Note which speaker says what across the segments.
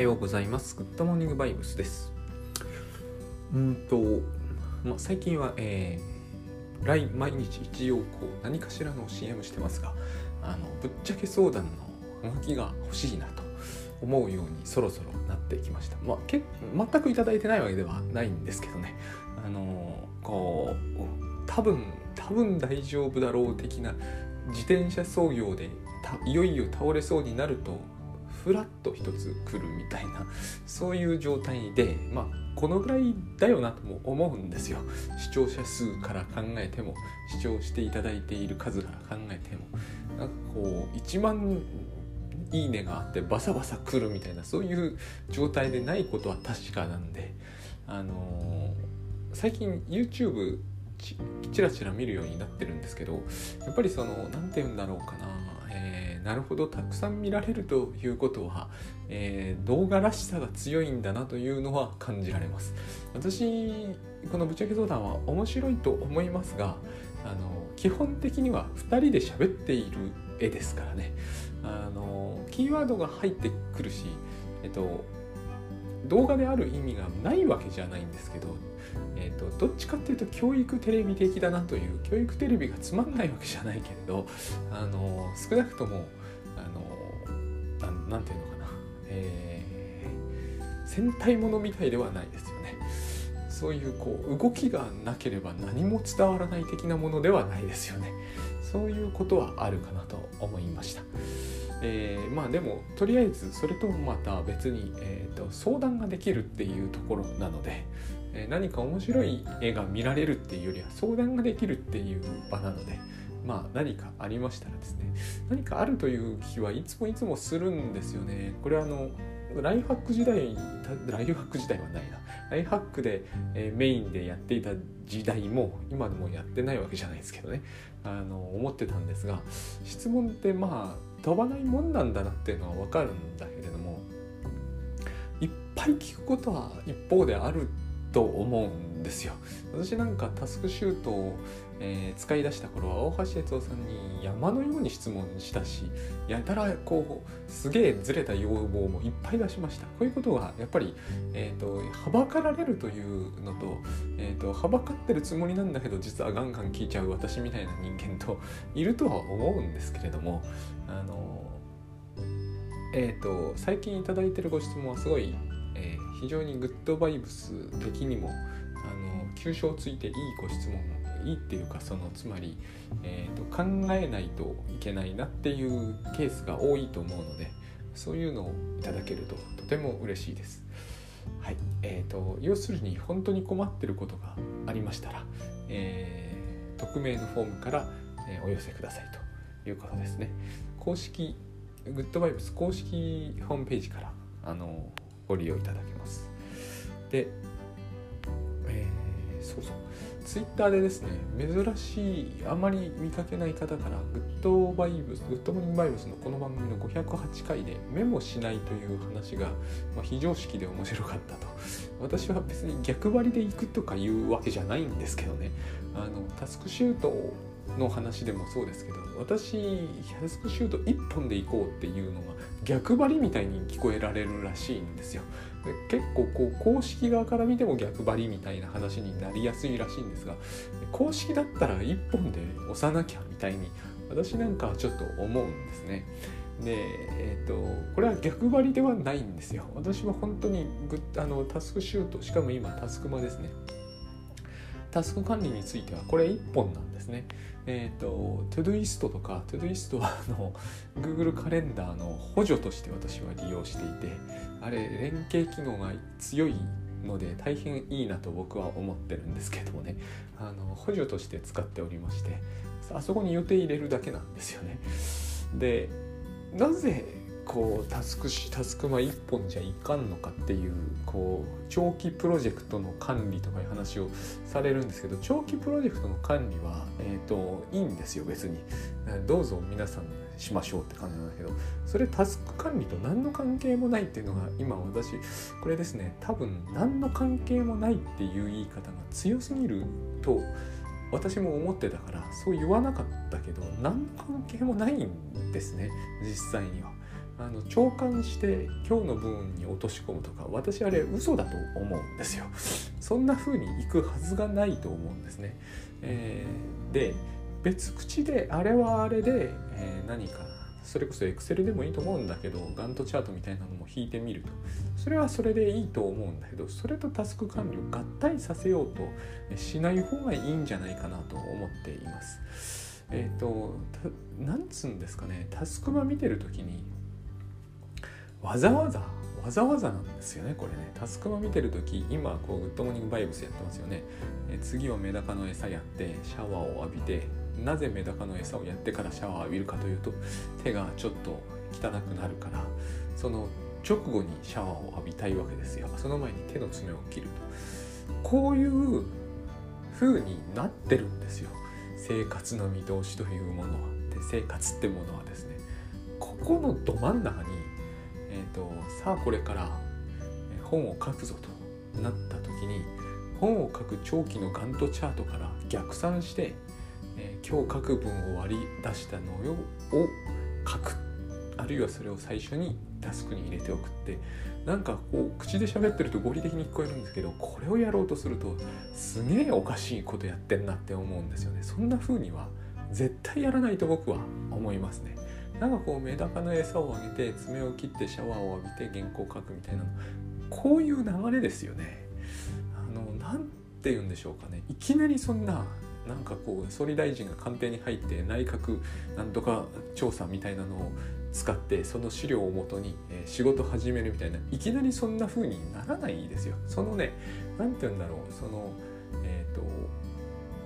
Speaker 1: はようございます。グッドモーニングバイブスです。うんと、まあ、最近は、えー、来毎日一応こう何かしらの CM してますが、あのぶっちゃけ相談の動きが欲しいなと思うようにそろそろなってきました。まあ、け全くいただいてないわけではないんですけどね。あのこう多分多分大丈夫だろう的な自転車操業でいよいよ倒れそうになるとフラッと一つ来るみたいな そういう状態でまあこのぐらいだよなとも思うんですよ。視聴者数から考えても視聴していただいている数から考えても。なんかこう1万いいねがあってバサバサ来るみたいなそういう状態でないことは確かなんであのー、最近 YouTube ちちらちら見るようになってるんですけどやっぱりその何て言うんだろうかな、えー、なるほどたくさん見られるということは、えー、動画らしさが強いんだなというのは感じられます。私このぶっちゃけ相談は面白いと思いますがあの基本的には2人で喋っている絵ですからね。あのキーワードが入ってくるしえっと動画である意味がないわけじゃないんですけどえーと、とどっちかっていうと教育テレビ的だなという教育テレビがつまんないわけじゃないけれどあの少なくともあのなんていうのかな、えー、戦隊ものみたいではないですよね。そういうこう動きがなければ何も伝わらない的なものではないですよね。そういうことはあるかなと思いました。えー、まあでもとりあえずそれとまた別に、えーと、相談ができるっていうところなので、えー、何か面白い絵が見られるっていうよりは相談ができるっていう場なのでまあ何かありましたらですね何かあるという気はいつもいつもするんですよね。これはあのライフハック時代ライフハック時代はないな。ライフハックで、えー、メインでやっていた時代も今でもやってないわけじゃないですけどね。あの思ってたんですが質問ってまあ飛ばないもんなんだなっていうのは分かるんだけれどもいっぱい聞くことは一方であると思うんですよ。私なんかタスクシュートを、えー、使い出した頃は大橋哲夫さんに山のように質問したしやたらこうすげえずれた要望もいっぱい出しました。こういうことがやっぱり、えーと、はばかられるというのと,、えーと、はばかってるつもりなんだけど実はガンガン聞いちゃう私みたいな人間といるとは思うんですけれどもあのえっ、ー、と最近頂いてるご質問はすごい、えー、非常にグッドバイブス的にもあの急所をついていいご質問いいっていうかそのつまり、えーと、考えないといけないなっていうケースが多いと思うのでそういうのをいただけるととても嬉しいです。はいえーと、要するに本当に困ってることがありましたら、えー、匿名のフォームから、え、お寄せくださいということですね。公式グッドバイブス公式ホームページからあのご利用いただけます。で、えー、そうそう。ツイッターでですね珍しいあまり見かけない方からグッドバイブスグッドモーニングバイブスのこの番組の508回でメモしないという話が、まあ、非常識で面白かったと。私は別に逆張りで行くとかいうわけじゃないんですけどね。あのタスクシュートの話でもそうですけど私タスクシュート1本で行こうっていうのが逆張りみたいに聞こえられるらしいんですよ。で結構こう公式側から見ても逆張りみたいな話になりやすいらしいんですが公式だったら1本で押さなきゃみたいに私なんかはちょっと思うんですね。で、えーと、これは逆張りではないんですよ。私は本当にグあのタスクシュートしかも今タスクマですね。タスク管理についてはこれ1本なんですね。えっ、ー、と、トゥドゥイストとか、トゥドゥイストはあの Google カレンダーの補助として私は利用していて、あれ、連携機能が強いので大変いいなと僕は思ってるんですけどもね、あの補助として使っておりまして、あそこに予定入れるだけなんですよね。で、なぜこうタスクタスクマ1本じゃいかんのかっていうこう長期プロジェクトの管理とかいう話をされるんですけど長期プロジェクトの管理は、えーと、いいんですよ別にどうぞ皆さんしましょうって感じなんだけどそれタスク管理と何の関係もないっていうのが今私これですね多分何の関係もないっていう言い方が強すぎると私も思ってたからそう言わなかったけど何の関係もないんですね実際には。あの長官して今日の文に落とし込むとか私あれ嘘だと思うんですよ。そんな風にいくはずがないと思うんですね、えー、で別口であれはあれで、えー、何かそれこそ Excel でもいいと思うんだけどガントチャートみたいなのも引いてみると。それはそれでいいと思うんだけどそれとタスク管理を合体させようとしない方がいいんじゃないかなと思っています。えっ、ー、となんつうんですかねタスクマ見てる時にわざわざわざわざなんですよねこれね。タスクマ見てる時今こうグッドモーニングバイブスやってますよね。え次はメダカの餌やってシャワーを浴びてなぜメダカの餌をやってからシャワーを浴びるかというと手がちょっと汚くなるからその直後にシャワーを浴びたいわけですよ。その前に手の爪を切ると。こういう風になってるんですよ。生活の見通しというものは。で生活ってものはですねここのど真ん中、と、さあこれから本を書くぞとなった時に本を書く長期のガントチャートから逆算してえー、今日書く文を割り出したのを書く。あるいはそれを最初にタスクに入れておくってなんかこう口で喋ってると合理的に聞こえるんですけどこれをやろうとするとすげえおかしいことやってんなって思うんですよね。そんな風には絶対やらないと僕は思いますね。なんかこうメダカの餌をあげて爪を切ってシャワーを浴びて原稿を書くみたいなこういう流れですよね。あの何て言うんでしょうかね。いきなりそんななんかこう総理大臣が官邸に入って内閣なんとか調査みたいなのを使ってその資料をもとに、仕事始めるみたいないきなりそんな風にならないですよ。そのね何て言うんだろう。そのえっ、ー、と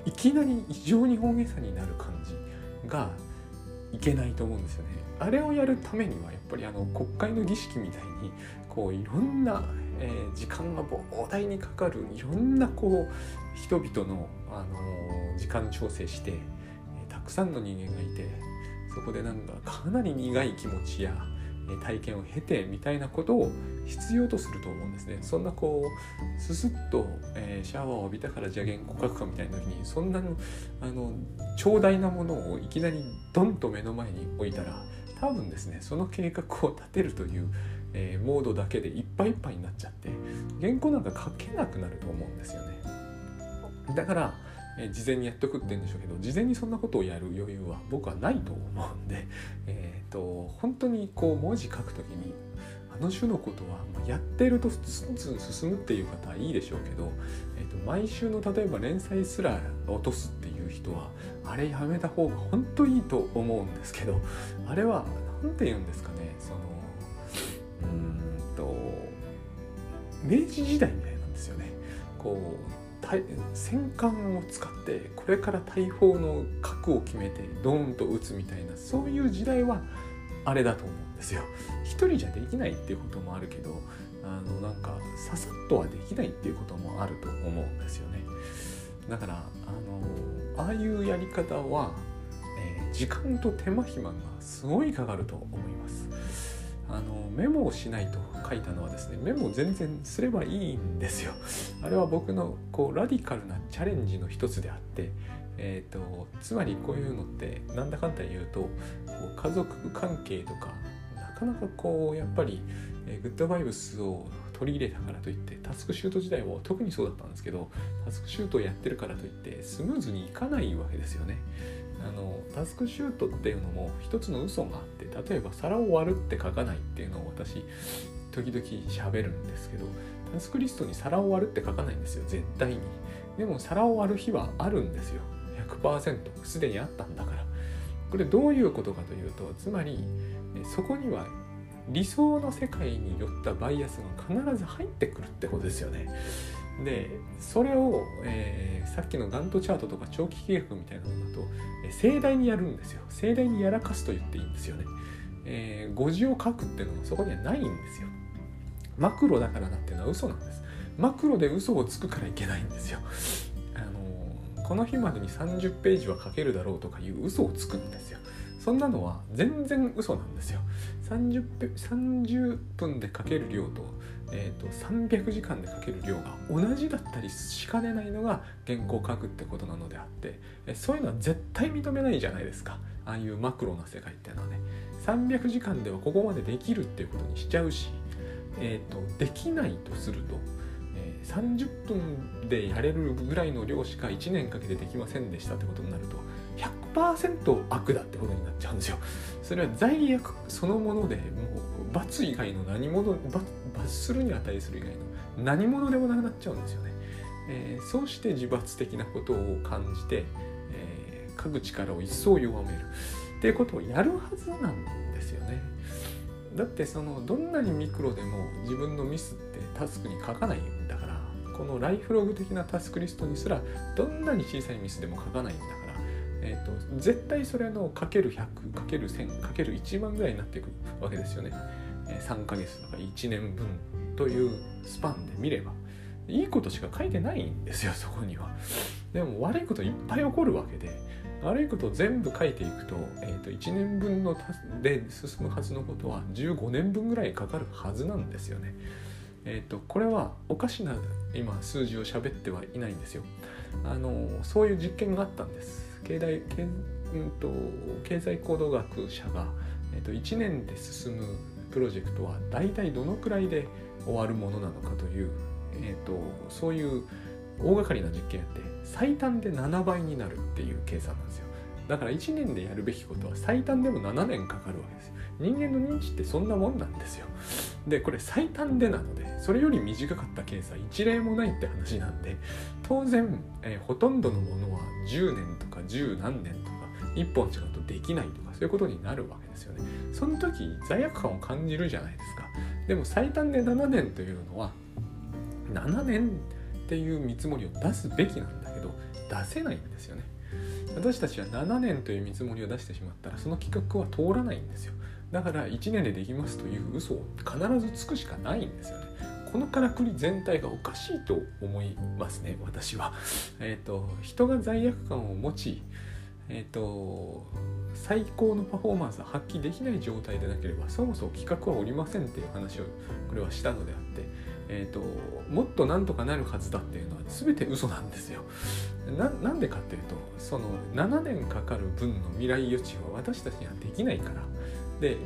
Speaker 1: いきなり異常に大げさになる感じがいけないと思うんですよね。あれをやるためにはやっぱりあの国会の儀式みたいにこういろんな、えー、時間が膨大にかかるいろんなこう人々の、あのー、時間調整して、えー、たくさんの人間がいてそこでなんかかなり苦い気持ちや体験を経てみたいなことを必要とすると思うんですね。そんなこうススッと、えー、シャワーを浴びたからじゃあ原稿書くかみたいな時にそんなのあの長大なものをいきなりドンと目の前に置いたら多分ですねその計画を立てるという、えー、モードだけでいっぱいいっぱいになっちゃって原稿なんか書けなくなると思うんですよね。だからえ事前にやっておくって言うんでしょうけど事前にそんなことをやる余裕は僕はないと思うんで、えーと、本当にこう文字書くときにあの種のことはやってるとスンスン進むっていう方はいいでしょうけど、えーと、毎週の例えば連載すら落とすっていう人はあれやめた方が本当いいと思うんですけどあれは何て言うんですかねそのうんと明治時代みたいなんですよね。こう戦艦を使ってこれから大砲の核を決めてドーンと撃つみたいなそういう時代はあれだと思うんですよ。一人じゃできないっていうこともあるけどあのなんかささっとはできないっていうこともあると思うんですよね。だからあのああいうやり方は、えー、時間と手間暇がすごいかかると思います。あのメモをしないと書いたのはですねメモ全然すればいいんですよ あれは僕のこうラディカルなチャレンジの一つであってえーと、つまりこういうのってなんだかんだ言うとこう家族関係とかなかなかこうやっぱり、えー、グッドバイブスを取り入れたからといってタスクシュート時代も特にそうだったんですけどタスクシュートをやってるからといってスムーズにいかないわけですよね。あのタスクシュートっていうのも一つの嘘があって例えば皿を割るって書かないっていうのを私時々喋るんですけどタスクリストに皿を割るって書かないんですよ絶対に。でも皿を割る日はあるんですよ。100%すでにあったんだから。これどういうことかというとつまりそこには理想の世界によったバイアスが必ず入ってくるってことですよね。でそれを、えー、さっきのガントチャートとか長期計画みたいなのだと、えー、盛大にやるんですよ。盛大にやらかすと言っていいんですよね、えー、語字を書くっていうのはそこにはないんですよ。マクロだからなっていうのは嘘なんです。マクロで嘘をつくからいけないんですよ。あのこの日までに30ページは書けるだろうとかいう嘘をつくんですよ。そんなのは全然嘘なんですよ。30, 30分で書ける量と,、えーと、300時間で書ける量が同じだったりしかねないのが原稿を書くってことなのであってそういうのは絶対認めないじゃないですかああいうマクロな世界っていうのはね300時間ではここまでできるっていうことにしちゃうし、えーと、できないとすると、えー、30分でやれるぐらいの量しか1年かけてできませんでしたってことになると100%悪だってことになっちゃうんですよ。それは罪悪そのものでもう罰以外の何者罰罰するに値する以外の何者でもなくなっちゃうんですよね。えー、そうして自罰的なことを感じて、えー、各力を一層弱めるっていうことをやるはずなんですよね。だってそのどんなにミクロでも自分のミスってタスクに書かないんだからこのライフログ的なタスクリストにすらどんなに小さいミスでも書かないんだからえーと、絶対それのかける100かける1000かける1万ぐらいになっていくわけですよね。3ヶ月とか1年分というスパンで見ればいいことしか書いてないんですよそこには。でも悪いこといっぱい起こるわけで悪いことを全部書いていくと,、えーと、1年分ので進むはずのことは15年分ぐらいかかるはずなんですよね。えーとこれはおかしな今数字を喋ってはいないんですよ。あのそういう実験があったんです。経済経,、うんと、経済行動学者が、えーと、1年で進むプロジェクトは大体どのくらいで終わるものなのかという、えーと、そういう大掛かりな実験やって最短で7倍になるっていう計算なんですよ。だから1年でやるべきことは最短でも7年かかるわけですよ。人間の認知ってそんなもんなんですよ。でこれ最短でなのでそれより短かった計算一例もないって話なんで当然、えー、ほとんどのものは10年とか10何年とか1本違うとできないとかそういうことになるわけですよね。その時罪悪感を感じるじゃないですか。でも最短で7年というのは7年っていう見積もりを出すべきなんだけど出せないんですよね。私たちは7年という見積もりを出してしまったらその企画は通らないんですよ。だから1年でできますという嘘を必ずつくしかないんですよね。このからくり全体がおかしいと思いますね私は。えっ、ー、と人が罪悪感を持ちえっ、ー、と最高のパフォーマンスを発揮できない状態でなければそもそも企画はおりませんっていう話をこれはしたのであって、えーと、もっとなんとかなるはずだっていうのは全て嘘なんですよ。なんでかっていうとその7年かかる分の未来予知は私たちにはできないからで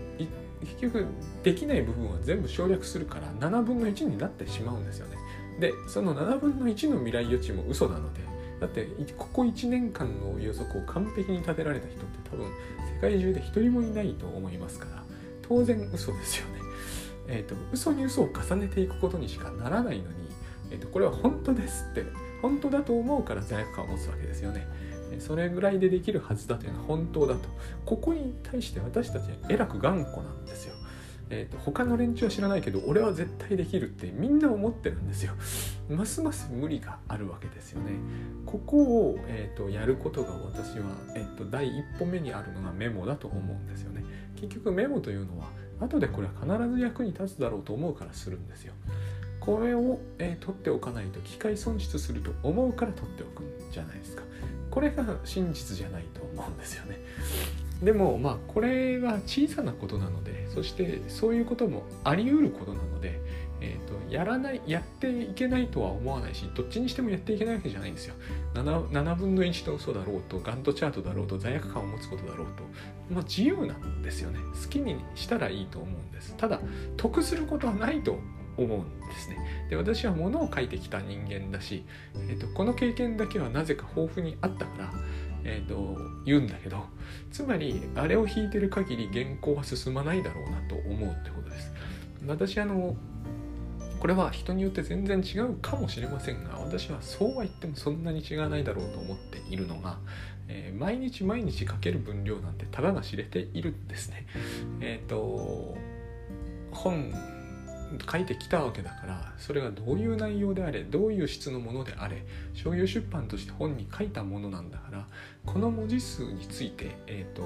Speaker 1: 結局できない部分は全部省略するから7分の1になってしまうんですよね。でその7分の1の未来予知も嘘なのでだってここ1年間の予測を完璧に立てられた人って多分世界中で一人もいないと思いますから当然嘘ですよね。えっ、ー、と嘘に嘘を重ねていくことにしかならないのに、えーと、とこれは本当ですって本当だと思うから罪悪感を持つわけですよね。それぐらいでできるはずだというのは本当だとここに対して私たちはえらく頑固なんですよ。えーと、他の連中は知らないけど俺は絶対できるってみんな思ってるんですよ。ますます無理があるわけですよね。ここを、えーと、やることが私は、えーと、第一歩目にあるのがメモだと思うんですよね。結局メモというのは後でこれは必ず役に立つだろうと思うからするんですよ。これを、えー、取っておかないと機械損失すると思うから取っておくんじゃないですか。これが真実じゃないと思うんですよね。でもまあこれは小さなことなのでそしてそういうこともあり得ることなので、えーと、やらないやっていけないとは思わないしどっちにしてもやっていけないわけじゃないんですよ。7, 7分の1の嘘だろうとガントチャートだろうと罪悪感を持つことだろうと、まあ、自由なんですよね。好きにしたらいいと思うんです。ただ得することはないと思うんですね。で私は物を書いてきた人間だし、えーと、この経験だけはなぜか豊富にあったから、えーと、言うんだけどつまりあれを引いてる限り原稿は進まないだろうなと思うってことです。私あのこれは人によって全然違うかもしれませんが私はそうは言ってもそんなに違わないだろうと思っているのが、えー、毎日毎日書ける分量なんてたかが知れているんですね。えっ、ー、と本書いてきたわけだからそれがどういう内容であれどういう質のものであれ商業出版として本に書いたものなんだからこの文字数についてえっ、ー、と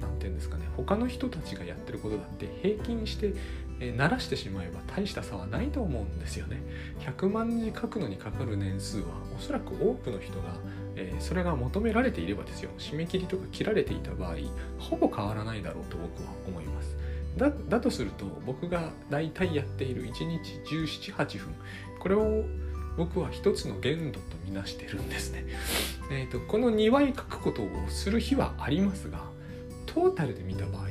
Speaker 1: 何て言うんですかね他の人たちがやってることだって平均してえー、慣らしてしまえば大した差はないと思うんですよね。100万字書くのにかかる年数はおそらく多くの人が、えー、それが求められていればですよ締め切りとか切られていた場合ほぼ変わらないだろうと僕は思います。だだとすると僕が大体やっている1日178分これを僕は一つの限度とみなしてるんですね。えーと、この2倍書くことをする日はありますがトータルで見た場合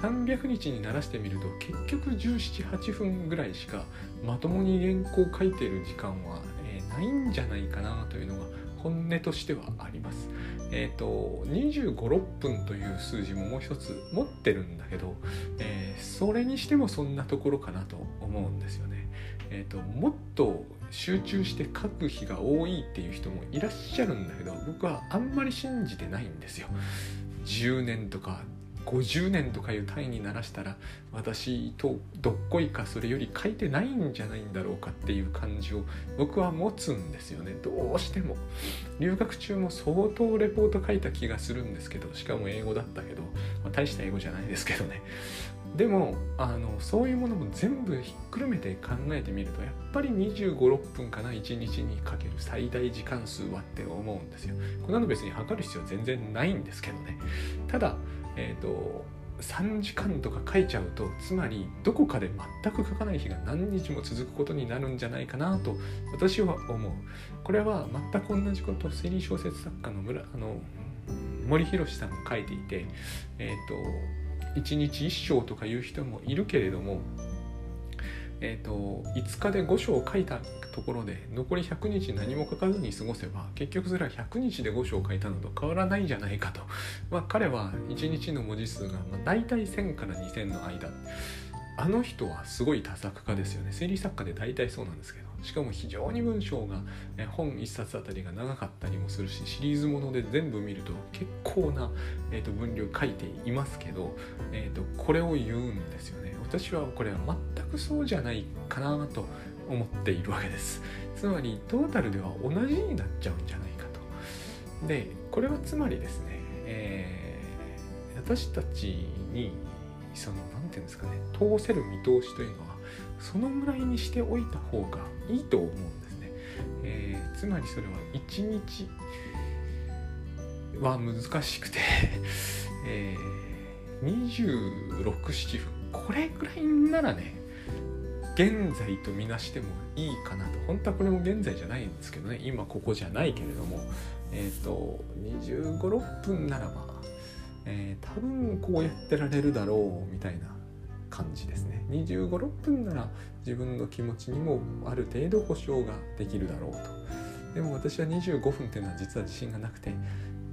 Speaker 1: 300日にならしてみると結局178分ぐらいしかまともに原稿を書いている時間は、えー、ないんじゃないかなというのが本音としてはあります。えっ、ー、と25、6分という数字ももう一つ持ってるんだけど、えー、それにしてもそんなところかなと思うんですよね。えーと、もっと集中して書く日が多いっていう人もいらっしゃるんだけど僕はあんまり信じてないんですよ。10年とか50年とかいう単位にならしたら私とどっこいかそれより書いてないんじゃないんだろうかっていう感じを僕は持つんですよね。どうしても。留学中も相当レポート書いた気がするんですけどしかも英語だったけど、まあ、大した英語じゃないですけどね。でもあのそういうものも全部ひっくるめて考えてみるとやっぱり2 5 6分かな1日にかける最大時間数はって思うんですよ。こんなの別に測る必要は全然ないんですけどね。ただえっ、ー、と3時間とか書いちゃうとつまりどこかで全く書かない日が何日も続くことになるんじゃないかなと私は思う。これは全く同じことを推理小説作家の村あの森博さんが書いていてえっ、ー、と1日1章とかいう人もいるけれどもえーと、5日で5章書いたところで残り100日何も書かずに過ごせば結局それは100日で5章書いたのと変わらないじゃないかと、まあ、彼は1日の文字数が、まあ、大体1000から2000の間。あの人はすごい多作家ですよね。推理作家で大体そうなんですけど。しかも非常に文章が本1冊あたりが長かったりもするしシリーズもので全部見ると結構な、えー、と分量書いていますけど、えー、とこれを言うんですよね。私はこれは全くそうじゃないかなと思っているわけです。つまりトータルでは同じになっちゃうんじゃないかと。でこれはつまりですね、えー、私たちにその何て言うんですかね通せる見通しというのはそのぐらいにしておいた方がいいと思うんですね、えー、つまりそれは1日は難しくて えー、26,7分。これぐらいならね現在とみなしてもいいかなと。本当はこれも現在じゃないんですけどね。今ここじゃないけれども。えっ、ー、と2 5 6分ならば、えー、多分こうやってられるだろうみたいな感じですね。2 5 6分なら自分の気持ちにもある程度保証ができるだろうと。でも私は25分っていうのは実は自信がなくて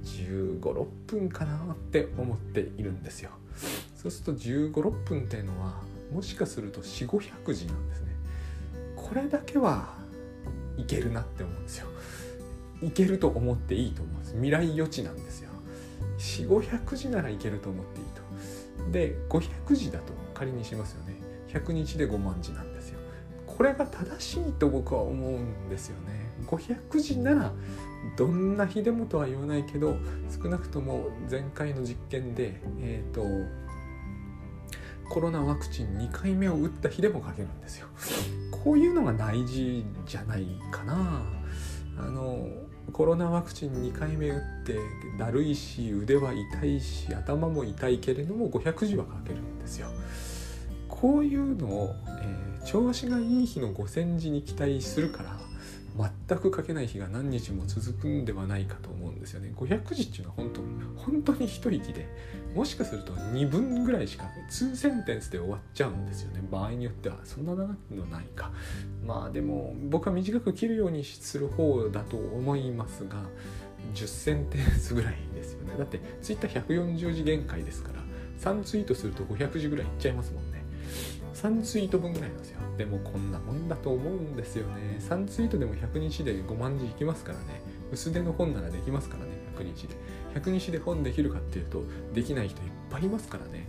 Speaker 1: 1 5 6分かなって思っているんですよ。そうすると1 5 6分っていうのはもしかすると4500字なんですね。これだけはいけるなって思うんですよ。いけると思っていいと思うんです。未来予知なんですよ。4500字ならいけると思っていいと。で500字だと仮にしますよね。100日で5万字なんですよ。これが正しいと僕は思うんですよね。500字ならどんな日でもとは言わないけど少なくとも前回の実験でえっ、ー、とコロナワクチン2回目を打った日でも書けるんですよ。こういうのが大事じゃないかな。あのコロナワクチン2回目打ってだるいし腕は痛いし頭も痛いけれども500字は書けるんですよ。こういうのを、えー、調子がいい日の5,000字に期待するから全く書けない日が何日も続くんではないかと思うんですよね。500字っていうのは本当本当に一息でもしかすると2分ぐらいしか2センテンスで終わっちゃうんですよね。場合によってはそんな長くのないか。まあでも僕は短く切るようにする方だと思いますが10センテンスぐらいですよね。だって Twitter140 字限界ですから3ツイートすると500字ぐらいいっちゃいますもんね。3ツイート分ぐらいなんですよ。でもこんなもんだと思うんですよね。3ツイートでも100日で5万字いきますからね。薄手の本ならできますからね100日で。100日で本できるかっていうとできない人いっぱいいますからね。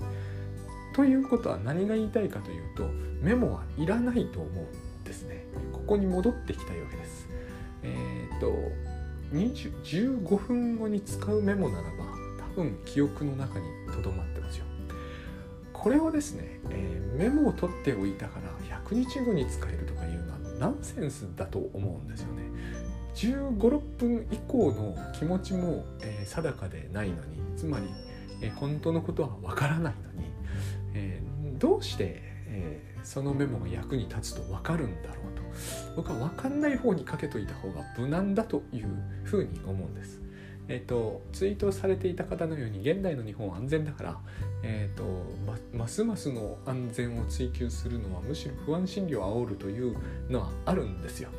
Speaker 1: ということは何が言いたいかというとメモはいらないと思うんですね。ここに戻ってきたいわけです。えっ、と15分後に使うメモならば多分記憶の中にとどまってますよ。これをですね、えー、メモを取っておいたから100日後に使えるとかいうのはナンセンスだと思うんですよね。15、6分以降の気持ちも、えー、定かでないのにつまり、えー、本当のことはわからないのに、えー、どうして、えそのメモが役に立つとわかるんだろうと僕は分かんない方にかけといた方が無難だというふうに思うんです。えーと、ツイートされていた方のように現代の日本は安全だから、えーとま、ますますの安全を追求するのはむしろ不安心理を煽るというのはあるんですよ。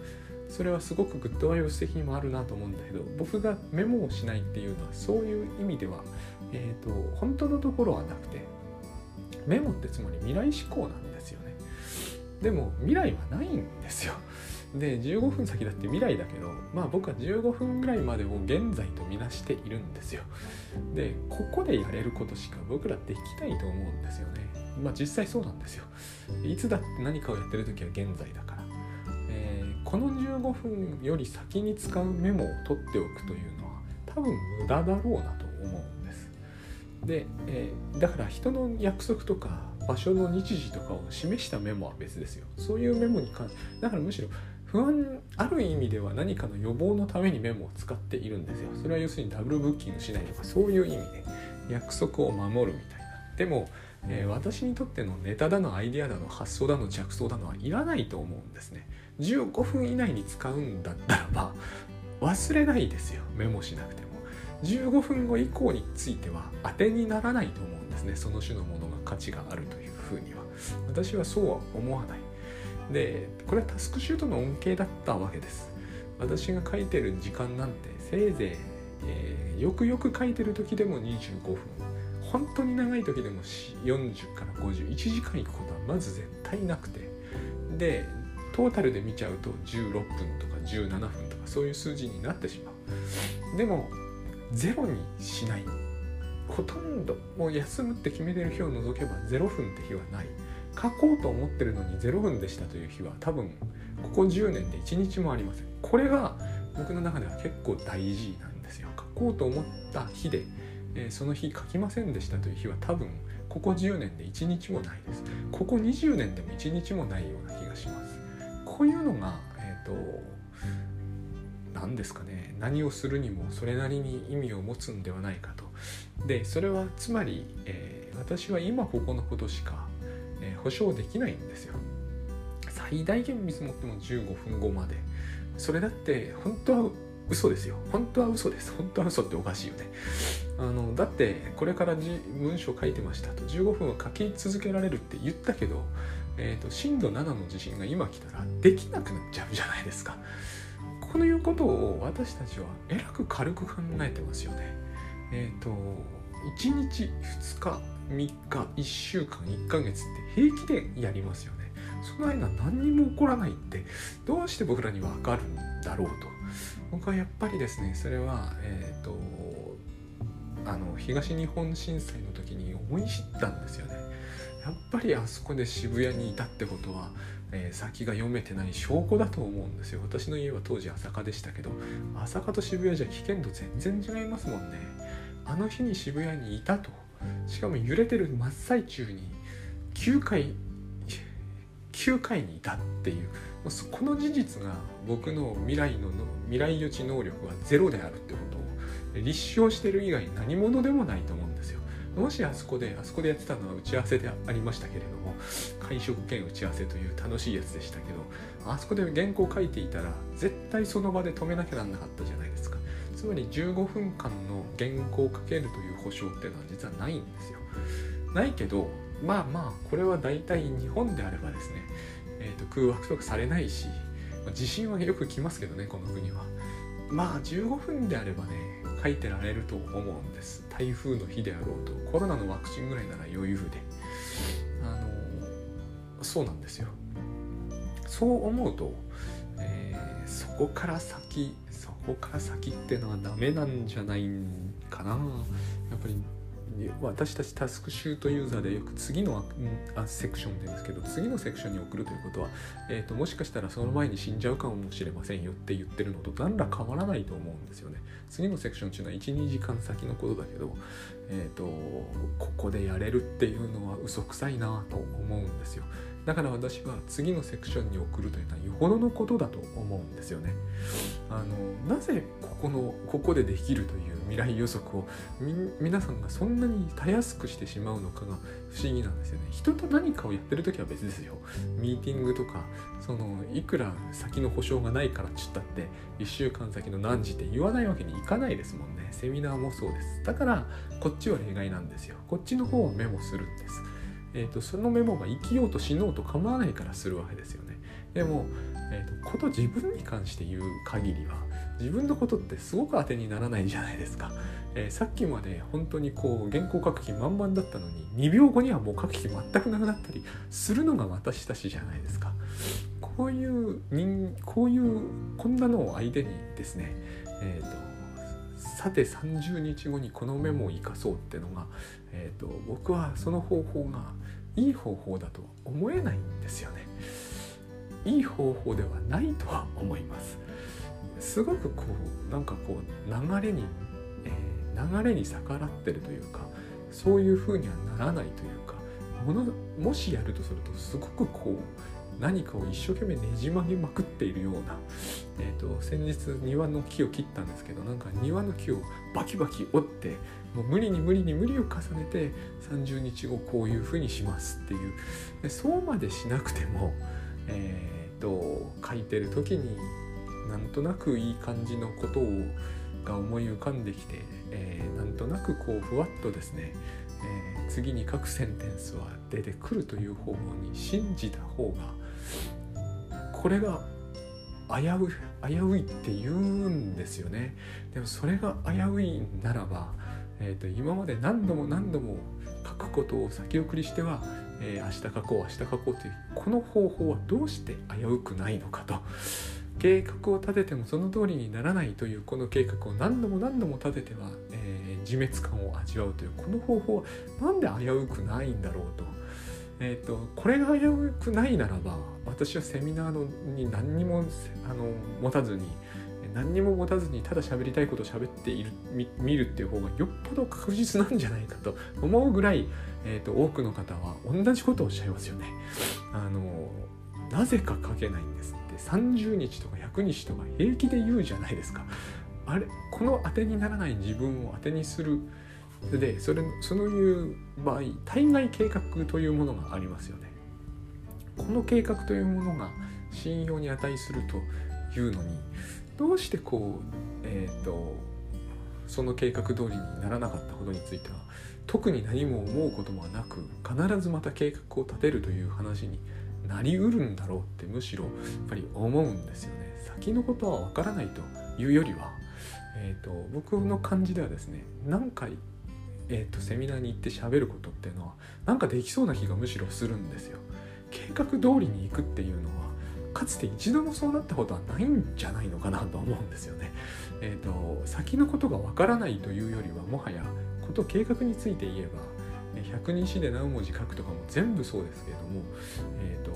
Speaker 1: それはすごくグッドワイブス的にもあるなと思うんだけど僕がメモをしないっていうのはそういう意味では、えー、と本当のところはなくてメモってつまり未来思考なんですよね。でも未来はないんですよ。で15分先だって未来だけどまあ僕は15分ぐらいまでを現在とみなしているんですよでここでやれることしか僕らできないと思うんですよね。まあ実際そうなんですよ。いつだって何かをやってる時は現在だから、えー、この15分より先に使うメモを取っておくというのは多分無駄だろうなと思うんです。で、えー、だから人の約束とか場所の日時とかを示したメモは別ですよ。そういうメモに関してだからむしろ不安ある意味では何かの予防のためにメモを使っているんですよ。それは要するにダブルブッキングしないとかそういう意味で約束を守るみたいな。でも、えー、私にとってのネタだのアイデアだの発想だの着想だのはいらないと思うんですね。15分以内に使うんだったらば忘れないですよ。メモしなくても。15分後以降については当てにならないと思うんですね。その種のものが価値があるというふうには。私はそうは思わない。でこれはタスクシュートの恩恵だったわけです。私が書いてる時間なんてせいぜい、えー、よくよく書いてる時でも25分。本当に長い時でも40から51時間いくことはまず絶対なくて。でトータルで見ちゃうと16分とか17分とかそういう数字になってしまう。でもゼロにしない。ほとんどもう休むって決めてる日を除けば0分って日はない。書こうと思ってるのに0分でしたという日は多分ここ10年で1日もありません。これが僕の中では結構大事なんですよ。書こうと思った日で、えー、その日書きませんでしたという日は多分ここ10年で1日もないです。ここ20年でも1日もないような気がします。こういうのがえっ、ー、と何ですかね。何をするにもそれなりに意味を持つんではないかと。でそれはつまり、えー、私は今ここのことしかえー、保証できないんですよ。最大限見積もっても15分後まで。それだって本当は嘘ですよ。本当は嘘です。本当は嘘っておかしいよね。あのだってこれから文章書いてましたと。15分は書き続けられるって言ったけど、えーと、震度7の地震が今来たらできなくなっちゃうじゃないですか。こういうことを私たちはえらく軽く考えてますよね。えっ、ー、と1日2日3日1週間1ヶ月って平気でやりますよね。その間何にも起こらないってどうして僕らに分かるんだろうと。僕はやっぱりですねそれはえっ、ー、とあの東日本震災の時に思い知ったんですよね。やっぱりあそこで渋谷にいたってことは、えー、先が読めてない証拠だと思うんですよ。私の家は当時朝霞でしたけど朝霞と渋谷じゃ危険度全然違いますもんね。あの日に渋谷にいたと。しかも揺れてる真っ最中に9回9回にいたっていうこの事実が僕の未来の未来予知能力はゼロであるってことを立証してる以外何者でもないと思うんですよ。もしあそこであそこでやってたのは打ち合わせでありましたけれども会食兼打ち合わせという楽しいやつでしたけどあそこで原稿書いていたら絶対その場で止めなきゃなんなかったじゃないですか。つまり15分間の原稿をかけるという保証っていうのは実はないんですよ。ないけどまあまあこれは大体日本であればですね、えーと、空白とかされないし、まあ、地震はよく来ますけどねこの国は。まあ15分であればね書いてられると思うんです。台風の日であろうとコロナのワクチンぐらいなら余裕で。あのそうなんですよ。そう思うと、えー、そこから先こから先ってのはダメなんじゃないかな。やっぱり私たちタスクシュートユーザーでよく次のあセクションでですけど次のセクションに送るということは、えーと、もしかしたらその前に死んじゃうかもしれませんよって言ってるのと何ら変わらないと思うんですよね。次のセクションっていうのは12時間先のことだけど、えーと、ここでやれるっていうのは嘘くさいなと思うんですよ。だから私は次のセクションに送るというのはよほどのことだと思うんですよね。あのなぜここのここでできるという未来予測を皆さんがそんなにたやすくしてしまうのかが不思議なんですよね。人と何かをやってる時は別ですよ。ミーティングとかそのいくら先の保証がないからちったって1週間先の何時って言わないわけにいかないですもんね。セミナーもそうです。だからこっちは例外なんですよ。こっちの方はメモするんです。えーと、そのメモが生きようと死のうと構わないからするわけですよね。でも、えーと、こと自分に関して言う限りは自分のことってすごく当てにならないじゃないですか、えー、さっきまで本当にこう原稿書く気満々だったのに2秒後にはもう書く気全くなくなったりするのが私たちじゃないですか。こういう人こういうこんなのを相手にですねえ、ー、とさて30日後にこのメモを生かそうってのが、えーと、僕はその方法がいい方法だと思えないんですよね。いい方法ではないとは思います。すごくこうなんかこう流れに、えー、流れに逆らってるというかそういう風にはならないというかものもしやるとするとすごくこう何かを一生懸命ねじ曲げまくっているような、えーと、先日庭の木を切ったんですけどなんか庭の木をバキバキ折ってもう無理に無理に無理を重ねて30日後こういうふうにしますっていう。でそうまでしなくても、えーと、書いてる時になんとなくいい感じのことをが思い浮かんできて、えー、なんとなくこうふわっとですね、えー、次に書くセンテンスは出てくるという方法に信じた方がこれが危う危ういって言うんですよね。でもそれが危ういならば、えーと、今まで何度も何度も書くことを先送りしては、えー、明日書こう明日書こうというこの方法はどうして危うくないのかと。計画を立ててもその通りにならないというこの計画を何度も何度も立てては、えー、自滅感を味わうというこの方法は何で危うくないんだろうとえーと、これが危うくないならば私はセミナーのに何にもあの持たずに何にも持たずにただ喋りたいことを喋っている見るっていう方がよっぽど確実なんじゃないかと 思うぐらい、えーと、多くの方は同じことをおっしゃいますよね。あのなぜか書けないんです30日とか100日とか平気で言うじゃないですか。あれこの当てにならない自分を当てにするでそれそのいう場合対外計画というものがありますよねこの計画というものが信用に値するというのにどうしてこうえっ、ー、とその計画通りにならなかったことについては特に何も思うこともなく必ずまた計画を立てるという話になりうるんだろうってむしろやっぱり思うんですよね先のことはわからないというよりは、えーと、僕の感じではですね何回えーと、セミナーに行って喋ることっていうのはなんかできそうな気がむしろするんですよ。計画通りに行くっていうのはかつて一度もそうなったことはないんじゃないのかなと思うんですよね。えーと、先のことがわからないというよりはもはやこと計画について言えば百人詞で何文字書くとかも全部そうですけれども、えーと、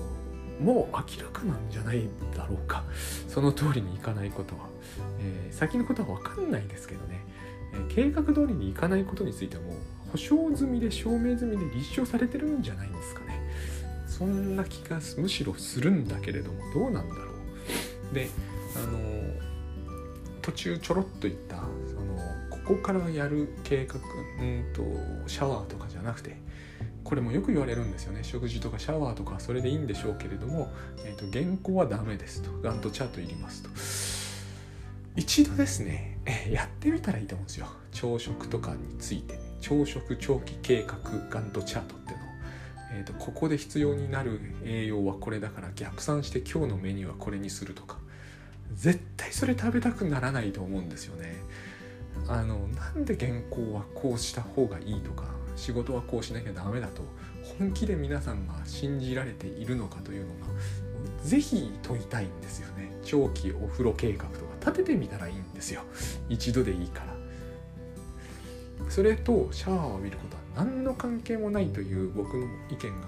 Speaker 1: もう明らかなんじゃないだろうか。その通りにいかないことは、えー、先のことは分かんないですけどね。え計画通りにいかないことについてもう保証済みで証明済みで立証されてるんじゃないんですかね。そんな気がむしろするんだけれどもどうなんだろう。であの途中ちょろっと言ったそのここからやる計画うんとシャワーとかじゃなくてこれもよく言われるんですよね。食事とかシャワーとかそれでいいんでしょうけれども、えーと、原稿はダメですと。ガントチャートいりますと。一度ですねやってみたらいいと思うんですよ。朝食とかについて、朝食長期計画ガントチャートっていうの。を、えーと、ここで必要になる栄養はこれだから逆算して今日のメニューはこれにするとか。絶対それ食べたくならないと思うんですよね。あのなんで原稿はこうした方がいいとか。仕事はこうしなきゃダメだと本気で皆さんが信じられているのかというのが是非問いたいんですよね。長期お風呂計画とか立ててみたらいいんですよ。一度でいいから。それとシャワーを浴びることは何の関係もないという僕の意見が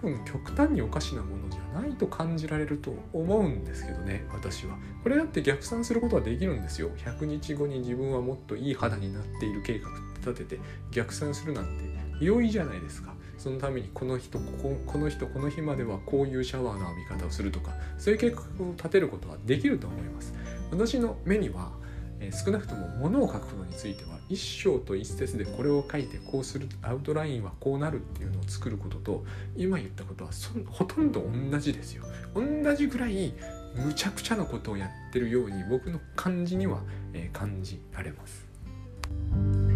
Speaker 1: 分極端におかしなものじゃないと感じられると思うんですけどね私は。これだって逆算することはできるんですよ。100日後に自分はもっといい肌になっている計画立てて逆算するなんて容易じゃないですか。そのためにこの人こここの人この日まではこういうシャワーの浴び方をするとかそういう計画を立てることはできると思います。私の目には、え少なくとも物を書くことについては一章と一節でこれを書いてこうするアウトラインはこうなるっていうのを作ることと今言ったことはほとんど同じですよ。同じぐらいむちゃくちゃなことをやってるように僕の感じには、え感じられます。